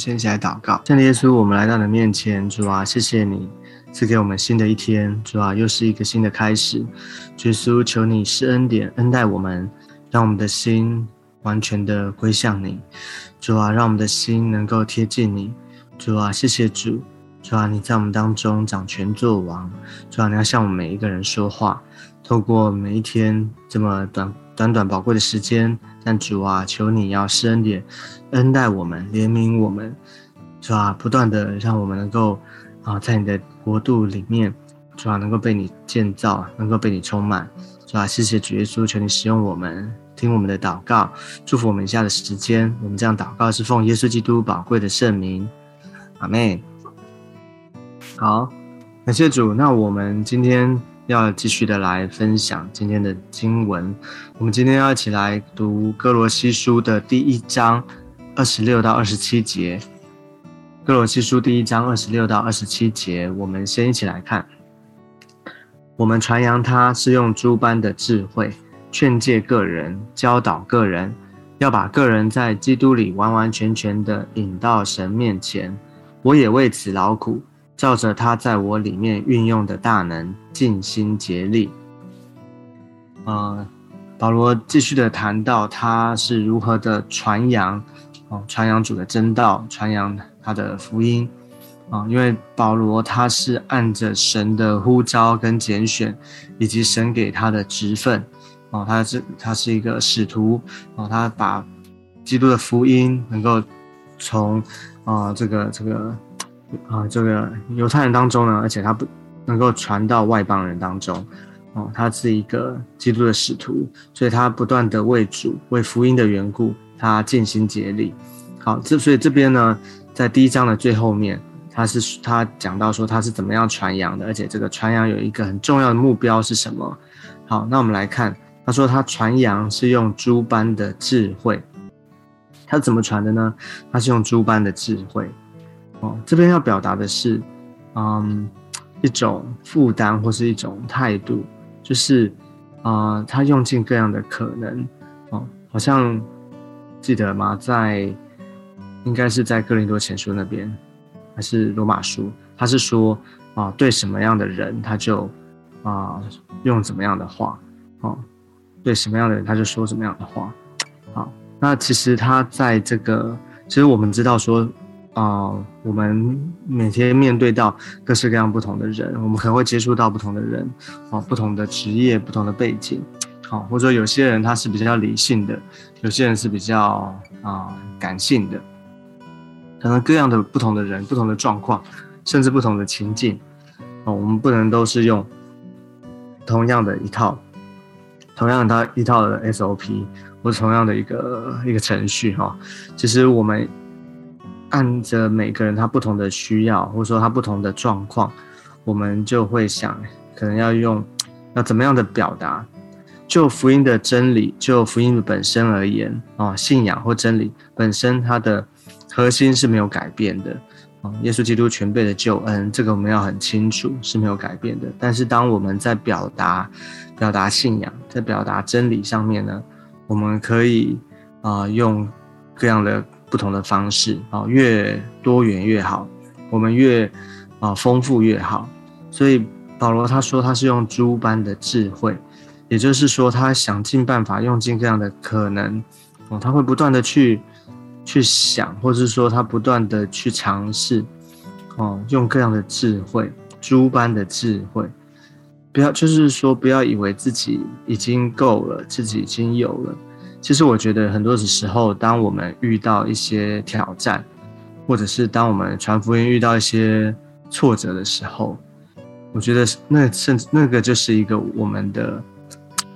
先起来祷告，圣耶稣，我们来到你的面前，主啊，谢谢你赐给我们新的一天，主啊，又是一个新的开始。耶稣，求你施恩典，恩待我们，让我们的心完全的归向你。主啊，让我们的心能够贴近你。主啊，谢谢主。主啊，你在我们当中掌权作王。主啊，你要向我们每一个人说话，透过每一天这么短短短宝贵的时间。但主啊，求你要施恩典，恩待我们，怜悯我们，主啊，不断的让我们能够啊，在你的国度里面，主啊，能够被你建造，能够被你充满。主啊，谢谢主耶稣，求你使用我们，听我们的祷告，祝福我们以下的时间。我们这样祷告是奉耶稣基督宝贵的圣名，阿妹。好，感谢主。那我们今天要继续的来分享今天的经文。我们今天要一起来读哥罗西书的第一章二十六到二十七节。哥罗西书第一章二十六到二十七节，我们先一起来看。我们传扬他是用诸般的智慧劝诫个人，教导个人，要把个人在基督里完完全全的引到神面前。我也为此劳苦。照着他在我里面运用的大能，尽心竭力。呃，保罗继续的谈到他是如何的传扬，哦，传扬主的真道，传扬他的福音，啊，因为保罗他是按着神的呼召跟拣选，以及神给他的职分，哦，他是他是一个使徒，哦，他把基督的福音能够从啊这个这个。啊，这个犹太人当中呢，而且他不能够传到外邦人当中，哦，他是一个基督的使徒，所以他不断的为主、为福音的缘故，他尽心竭力。好，这所以这边呢，在第一章的最后面，他是他讲到说他是怎么样传扬的，而且这个传扬有一个很重要的目标是什么？好，那我们来看，他说他传扬是用诸般的智慧，他怎么传的呢？他是用诸般的智慧。哦，这边要表达的是，嗯，一种负担或是一种态度，就是啊，他用尽各样的可能，哦，好像记得吗？在应该是在哥林多前书那边，还是罗马书？他是说啊，对什么样的人，他就啊用怎么样的话，哦，对什么样的人，他就说什么样的话。好，那其实他在这个，其实我们知道说。啊，我们每天面对到各式各样不同的人，我们可能会接触到不同的人，啊，不同的职业、不同的背景，好，或者说有些人他是比较理性的，有些人是比较啊感性的，可能各样的不同的人、不同的状况，甚至不同的情境，哦，我们不能都是用同样的一套，同样的一套的 SOP 或同样的一个一个程序，哈，其实我们。按着每个人他不同的需要，或者说他不同的状况，我们就会想，可能要用要怎么样的表达？就福音的真理，就福音的本身而言，啊，信仰或真理本身，它的核心是没有改变的，啊，耶稣基督全备的救恩，这个我们要很清楚是没有改变的。但是当我们在表达表达信仰，在表达真理上面呢，我们可以啊用各样的。不同的方式啊，越多元越好，我们越啊丰富越好。所以保罗他说他是用猪般的智慧，也就是说他想尽办法用尽各样的可能哦，他会不断的去去想，或者是说他不断的去尝试哦，用各样的智慧，猪般的智慧，不要就是说不要以为自己已经够了，自己已经有了。其实我觉得很多的时候，当我们遇到一些挑战，或者是当我们传福音遇到一些挫折的时候，我觉得那甚至那个就是一个我们的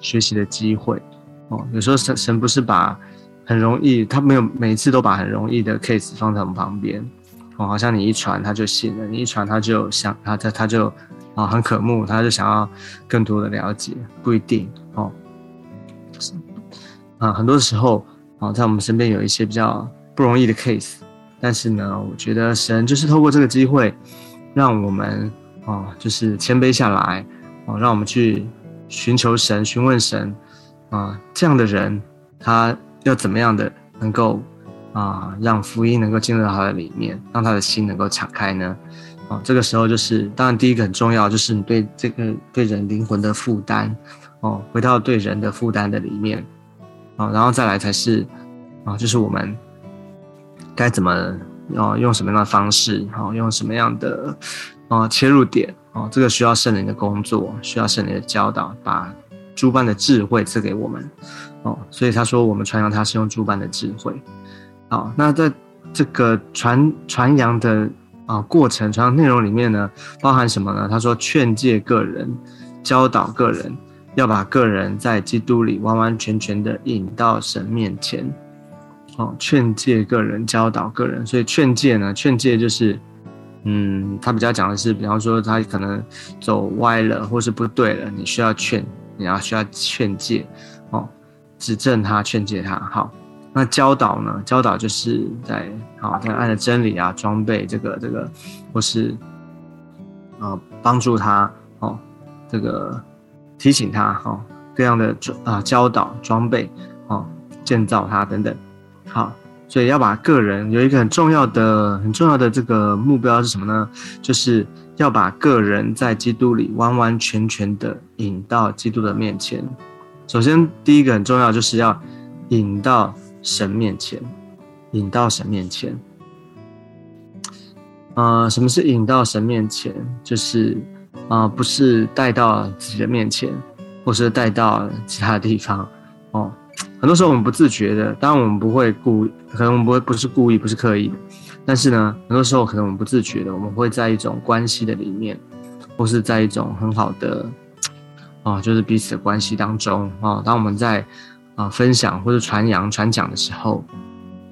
学习的机会哦。有时候神神不是把很容易，他没有每一次都把很容易的 case 放在我们旁边哦，好像你一传他就信了，你一传他就想他他他就啊很渴慕，他就想要更多的了解，不一定哦。啊，很多时候啊，在我们身边有一些比较不容易的 case，但是呢，我觉得神就是透过这个机会，让我们啊，就是谦卑下来啊，让我们去寻求神、询问神啊，这样的人他要怎么样的能够啊，让福音能够进入到他的里面，让他的心能够敞开呢？哦，这个时候就是，当然第一个很重要，就是你对这个对人灵魂的负担，哦，回到对人的负担的里面，啊，然后再来才是，啊，就是我们该怎么，啊，用什么样的方式，啊，用什么样的，啊，切入点，啊，这个需要圣灵的工作，需要圣灵的教导，把诸般的智慧赐给我们，哦，所以他说我们传扬他是用诸般的智慧，好，那在这个传传扬的。啊，过程传扬内容里面呢，包含什么呢？他说劝诫个人，教导个人，要把个人在基督里完完全全的引到神面前。哦，劝诫个人，教导个人。所以劝诫呢，劝诫就是，嗯，他比较讲的是，比方说他可能走歪了，或是不对了，你需要劝，你要需要劝诫，哦，指正他，劝诫他，好。那教导呢？教导就是在啊，在按着真理啊，装备这个这个，或是啊，帮助他哦，这个提醒他哈，各样的啊教导装备哦，建造他等等。好，所以要把个人有一个很重要的、很重要的这个目标是什么呢？就是要把个人在基督里完完全全的引到基督的面前。首先，第一个很重要就是要引到。神面前，引到神面前。啊，什么是引到神面前？就是啊，不是带到自己的面前，或是带到其他地方。哦，很多时候我们不自觉的，当然我们不会故，可能我们不会不是故意，不是刻意的。但是呢，很多时候可能我们不自觉的，我们会在一种关系的里面，或是在一种很好的，啊，就是彼此的关系当中啊，当我们在。啊，分享或者传扬、传讲的时候，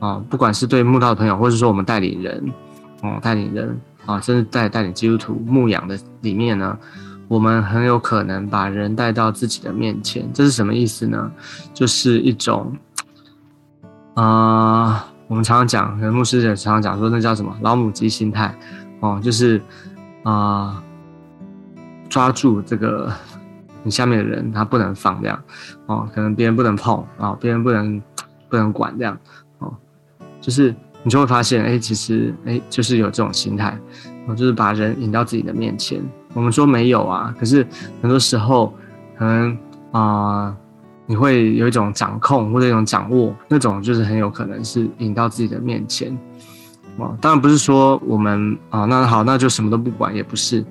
啊，不管是对慕道的朋友，或者说我们代理人，哦，代理人啊，甚至带带领基督徒牧养的里面呢，我们很有可能把人带到自己的面前。这是什么意思呢？就是一种，啊，我们常常讲，牧师也常常讲说，那叫什么老母鸡心态，哦，就是啊，抓住这个。你下面的人他不能放这样，哦，可能别人不能碰啊，别人不能不能管这样，哦，就是你就会发现，哎，其实哎，就是有这种心态，哦，就是把人引到自己的面前。我们说没有啊，可是很多时候可能啊，你会有一种掌控或者一种掌握，那种就是很有可能是引到自己的面前，哦，当然不是说我们啊，那好，那就什么都不管，也不是。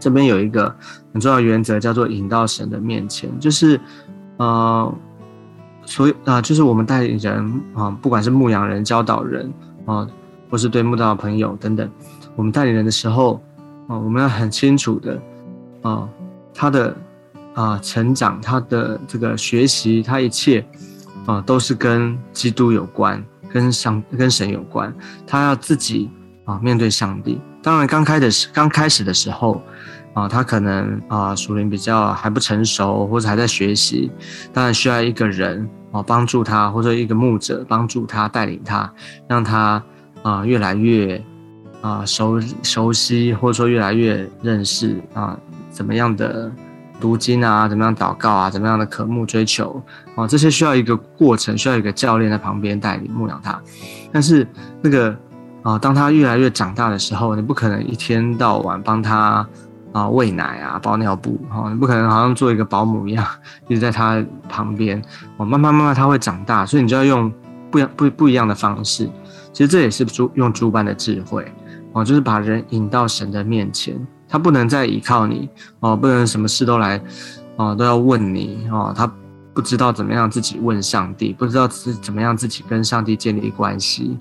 这边有一个很重要的原则，叫做引到神的面前，就是，呃，所以啊，就是我们带领人啊，不管是牧羊人、教导人啊，或是对牧道朋友等等，我们带领人的时候啊，我们要很清楚的啊，他的啊成长，他的这个学习，他一切啊，都是跟基督有关，跟上跟神有关，他要自己啊面对上帝。当然，刚开始刚开始的时候。啊，他可能啊，属灵比较还不成熟，或者还在学习，当然需要一个人啊帮助他，或者一个牧者帮助他带领他，让他啊越来越啊熟熟悉，或者说越来越认识啊怎么样的读经啊，怎么样祷告啊，怎么样的渴慕追求啊，这些需要一个过程，需要一个教练在旁边带领牧养他。但是那个啊，当他越来越长大的时候，你不可能一天到晚帮他。啊，喂奶啊，包尿布，哈，你不可能好像做一个保姆一样，一直在他旁边，哦，慢慢慢慢他会长大，所以你就要用不一不不一样的方式。其实这也是猪用猪般的智慧，哦，就是把人引到神的面前，他不能再依靠你，哦，不能什么事都来，哦，都要问你，哦，他不知道怎么样自己问上帝，不知道是怎么样自己跟上帝建立关系，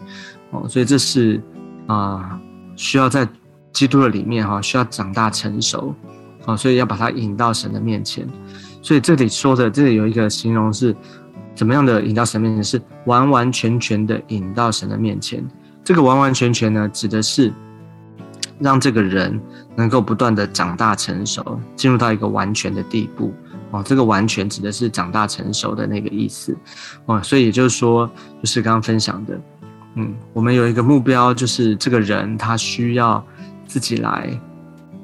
哦，所以这是啊，需要在。基督的里面哈，需要长大成熟，啊，所以要把它引到神的面前。所以这里说的，这里有一个形容是怎么样的引到神面前？是完完全全的引到神的面前。这个完完全全呢，指的是让这个人能够不断的长大成熟，进入到一个完全的地步。哦，这个完全指的是长大成熟的那个意思。哦，所以也就是说，就是刚刚分享的，嗯，我们有一个目标，就是这个人他需要。自己来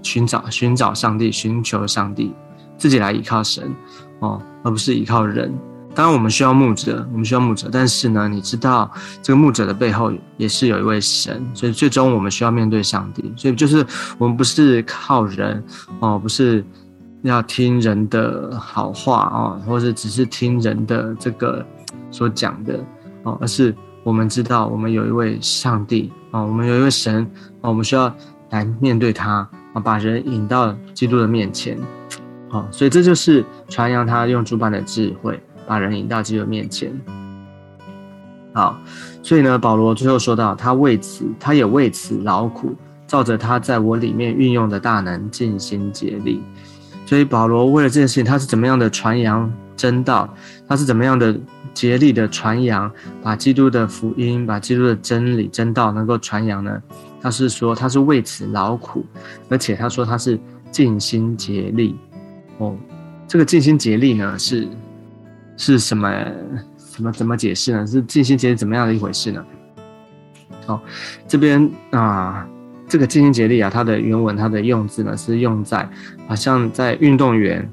寻找寻找上帝，寻求上帝，自己来依靠神哦，而不是依靠人。当然我们需要牧者，我们需要牧者，但是呢，你知道这个牧者的背后也是有一位神，所以最终我们需要面对上帝。所以就是我们不是靠人哦，不是要听人的好话哦，或者只是听人的这个所讲的哦，而是我们知道我们有一位上帝啊，我们有一位神啊，我们需要来面对他啊，把人引到基督的面前。好，所以这就是传扬他用主般的智慧，把人引到基督面前。好，所以呢，保罗最后说到，他为此，他也为此劳苦，照着他在我里面运用的大能，尽心竭力。所以保罗为了这件事情，他是怎么样的传扬真道？他是怎么样的竭力的传扬，把基督的福音，把基督的真理、真道能够传扬呢？他是说，他是为此劳苦，而且他说他是尽心竭力。哦，这个尽心竭力呢，是是什么？怎么怎么解释呢？是尽心竭力怎么样的一回事呢？好，这边啊，这个尽心竭力啊，它的原文它的用字呢，是用在好像在运动员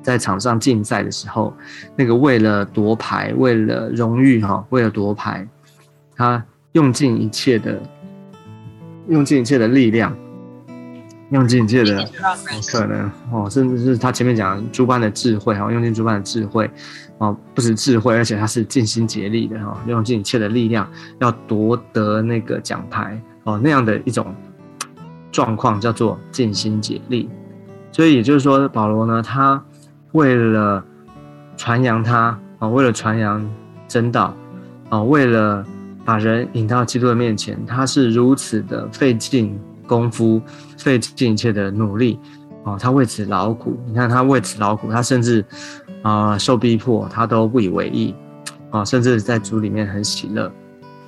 在场上竞赛的时候，那个为了夺牌，为了荣誉哈，为了夺牌，他用尽一切的，用尽一切的力量。用尽一切的可能哦，甚至是他前面讲诸般的智慧哈，用尽诸般的智慧哦，不止智慧，而且他是尽心竭力的哈，用尽一切的力量要夺得那个奖牌哦，那样的一种状况叫做尽心竭力。所以也就是说，保罗呢，他为了传扬他啊，为了传扬真道啊，为了把人引到基督的面前，他是如此的费尽。功夫费尽一切的努力，哦，他为此劳苦。你看他为此劳苦，他甚至啊受逼迫，他都不以为意，啊，甚至在主里面很喜乐，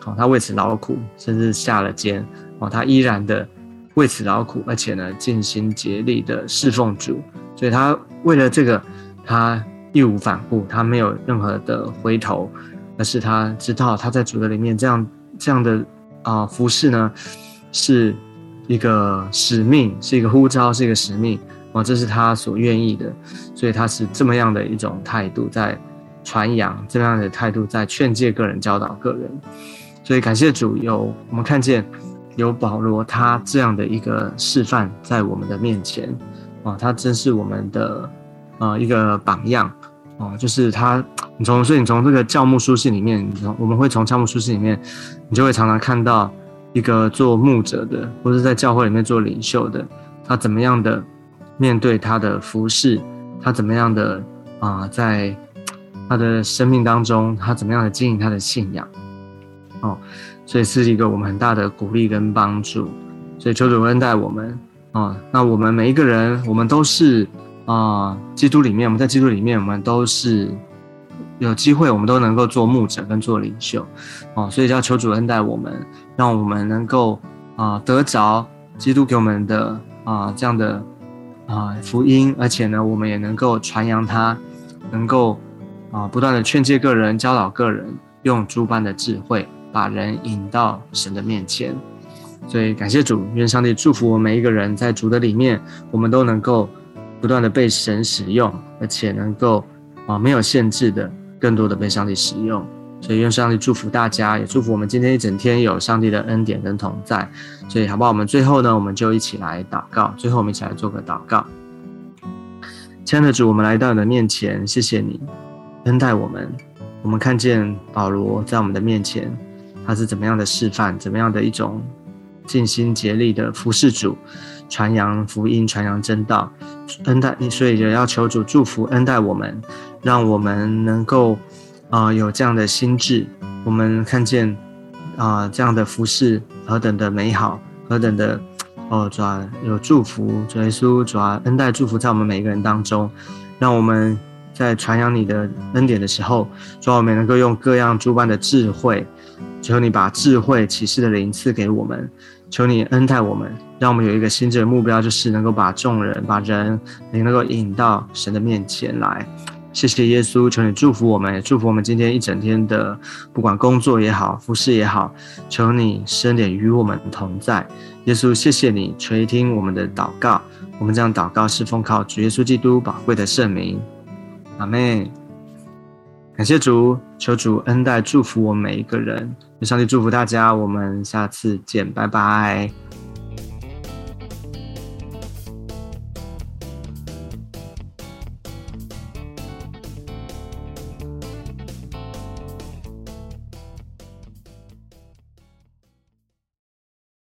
哦，他为此劳苦，甚至下了监，哦，他依然的为此劳苦，而且呢尽心竭力的侍奉主，所以他为了这个，他义无反顾，他没有任何的回头，而是他知道他在主的里面这样这样的啊服侍呢是。一个使命是一个呼召，是一个使命哦，这是他所愿意的，所以他是这么样的一种态度在传扬，这样的态度在劝诫个人、教导个人。所以感谢主，有我们看见有保罗他这样的一个示范在我们的面前啊，他真是我们的啊一个榜样哦，就是他，你从所以你从这个教牧书信里面，我们会从教牧书信里面，你就会常常看到。一个做牧者的，或者在教会里面做领袖的，他怎么样的面对他的服饰，他怎么样的啊，在他的生命当中，他怎么样的经营他的信仰，哦，所以是一个我们很大的鼓励跟帮助。所以求主恩待我们啊，那我们每一个人，我们都是啊，基督里面，我们在基督里面，我们都是。有机会，我们都能够做牧者跟做领袖，哦，所以要求主恩待我们，让我们能够啊得着基督给我们的啊这样的啊福音，而且呢，我们也能够传扬它，能够啊不断的劝诫个人、教导个人，用诸般的智慧把人引到神的面前。所以感谢主，愿上帝祝福我们每一个人，在主的里面，我们都能够不断的被神使用，而且能够啊没有限制的。更多的被上帝使用，所以愿上帝祝福大家，也祝福我们今天一整天有上帝的恩典跟同在。所以好不好？我们最后呢，我们就一起来祷告。最后我们一起来做个祷告。亲爱的主，我们来到你的面前，谢谢你恩待我们。我们看见保罗在我们的面前，他是怎么样的示范，怎么样的一种尽心竭力的服侍主，传扬福音，传扬真道，恩待。所以也要求主祝福恩待我们。让我们能够啊有这样的心智，我们看见啊这样的服饰何等的美好，何等的哦主要有祝福，主耶稣主要恩待祝福在我们每一个人当中，让我们在传扬你的恩典的时候，主我们能够用各样诸般的智慧，求你把智慧启示的灵赐给我们，求你恩待我们，让我们有一个心智的目标，就是能够把众人把人你能够引到神的面前来。谢谢耶稣，求你祝福我们，也祝福我们今天一整天的，不管工作也好，服饰也好，求你深点与我们同在。耶稣，谢谢你垂听我们的祷告，我们这样祷告是奉靠主耶稣基督宝贵的圣名，阿妹。感谢主，求主恩待祝福我们每一个人。上帝祝福大家，我们下次见，拜拜。